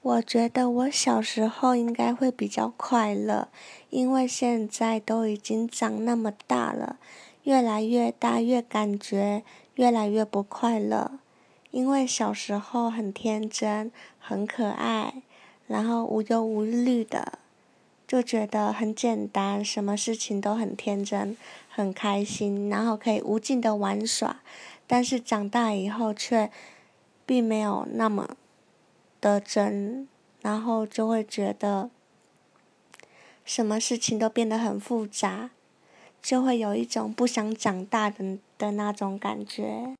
我觉得我小时候应该会比较快乐，因为现在都已经长那么大了，越来越大，越感觉越来越不快乐。因为小时候很天真，很可爱，然后无忧无虑的，就觉得很简单，什么事情都很天真，很开心，然后可以无尽的玩耍。但是长大以后却并没有那么。的真，然后就会觉得什么事情都变得很复杂，就会有一种不想长大的的那种感觉。